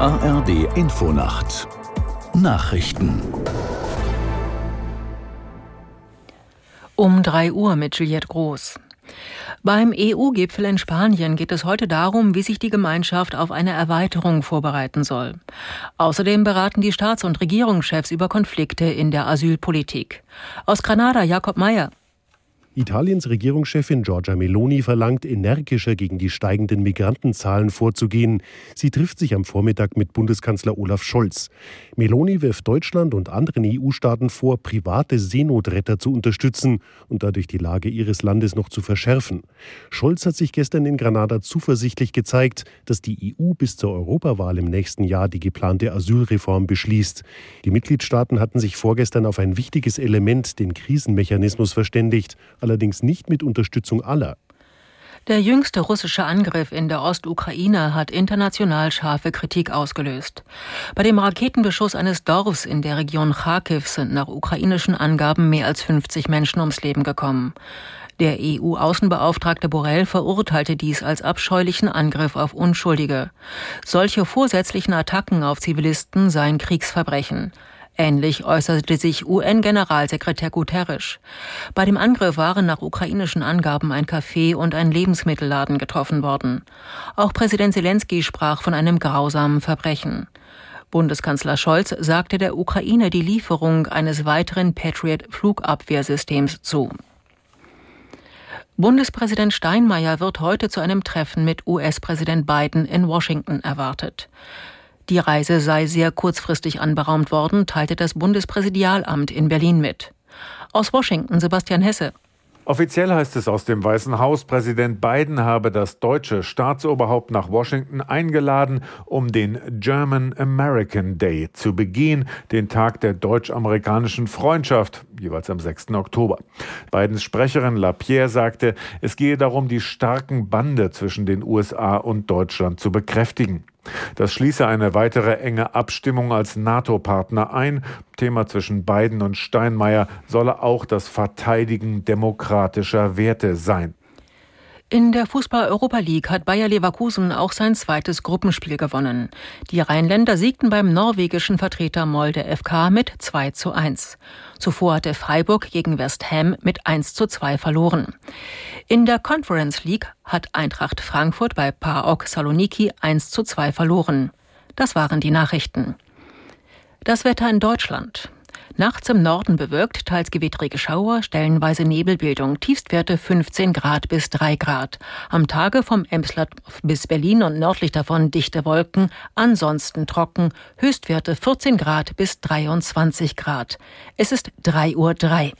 ARD Infonacht Nachrichten Um 3 Uhr mit Juliette Groß. Beim EU-Gipfel in Spanien geht es heute darum, wie sich die Gemeinschaft auf eine Erweiterung vorbereiten soll. Außerdem beraten die Staats- und Regierungschefs über Konflikte in der Asylpolitik. Aus Granada Jakob Mayer. Italiens Regierungschefin Giorgia Meloni verlangt, energischer gegen die steigenden Migrantenzahlen vorzugehen. Sie trifft sich am Vormittag mit Bundeskanzler Olaf Scholz. Meloni wirft Deutschland und anderen EU-Staaten vor, private Seenotretter zu unterstützen und dadurch die Lage ihres Landes noch zu verschärfen. Scholz hat sich gestern in Granada zuversichtlich gezeigt, dass die EU bis zur Europawahl im nächsten Jahr die geplante Asylreform beschließt. Die Mitgliedstaaten hatten sich vorgestern auf ein wichtiges Element, den Krisenmechanismus, verständigt allerdings nicht mit Unterstützung aller. Der jüngste russische Angriff in der Ostukraine hat international scharfe Kritik ausgelöst. Bei dem Raketenbeschuss eines Dorfs in der Region Kharkiv sind nach ukrainischen Angaben mehr als 50 Menschen ums Leben gekommen. Der EU-Außenbeauftragte Borrell verurteilte dies als abscheulichen Angriff auf Unschuldige. Solche vorsätzlichen Attacken auf Zivilisten seien Kriegsverbrechen. Ähnlich äußerte sich UN-Generalsekretär Guterres. Bei dem Angriff waren nach ukrainischen Angaben ein Café und ein Lebensmittelladen getroffen worden. Auch Präsident Zelensky sprach von einem grausamen Verbrechen. Bundeskanzler Scholz sagte der Ukraine die Lieferung eines weiteren Patriot-Flugabwehrsystems zu. Bundespräsident Steinmeier wird heute zu einem Treffen mit US-Präsident Biden in Washington erwartet. Die Reise sei sehr kurzfristig anberaumt worden, teilte das Bundespräsidialamt in Berlin mit. Aus Washington Sebastian Hesse. Offiziell heißt es aus dem Weißen Haus, Präsident Biden habe das deutsche Staatsoberhaupt nach Washington eingeladen, um den German American Day zu begehen, den Tag der deutsch-amerikanischen Freundschaft, jeweils am 6. Oktober. Bidens Sprecherin LaPierre sagte, es gehe darum, die starken Bande zwischen den USA und Deutschland zu bekräftigen. Das schließe eine weitere enge Abstimmung als NATO-Partner ein. Thema zwischen Biden und Steinmeier solle auch das Verteidigen demokratischer Werte sein. In der Fußball-Europa League hat Bayer Leverkusen auch sein zweites Gruppenspiel gewonnen. Die Rheinländer siegten beim norwegischen Vertreter Molde FK mit 2 zu 1. Zuvor hatte Freiburg gegen West Ham mit 1 zu 2 verloren. In der Conference League hat Eintracht Frankfurt bei PAOK Saloniki 1 zu 2 verloren. Das waren die Nachrichten. Das Wetter in Deutschland. Nachts im Norden bewölkt, teils gewittrige Schauer, stellenweise Nebelbildung, Tiefstwerte 15 Grad bis 3 Grad. Am Tage vom Emsland bis Berlin und nördlich davon dichte Wolken, ansonsten trocken, Höchstwerte 14 Grad bis 23 Grad. Es ist 3.03 Uhr. 3.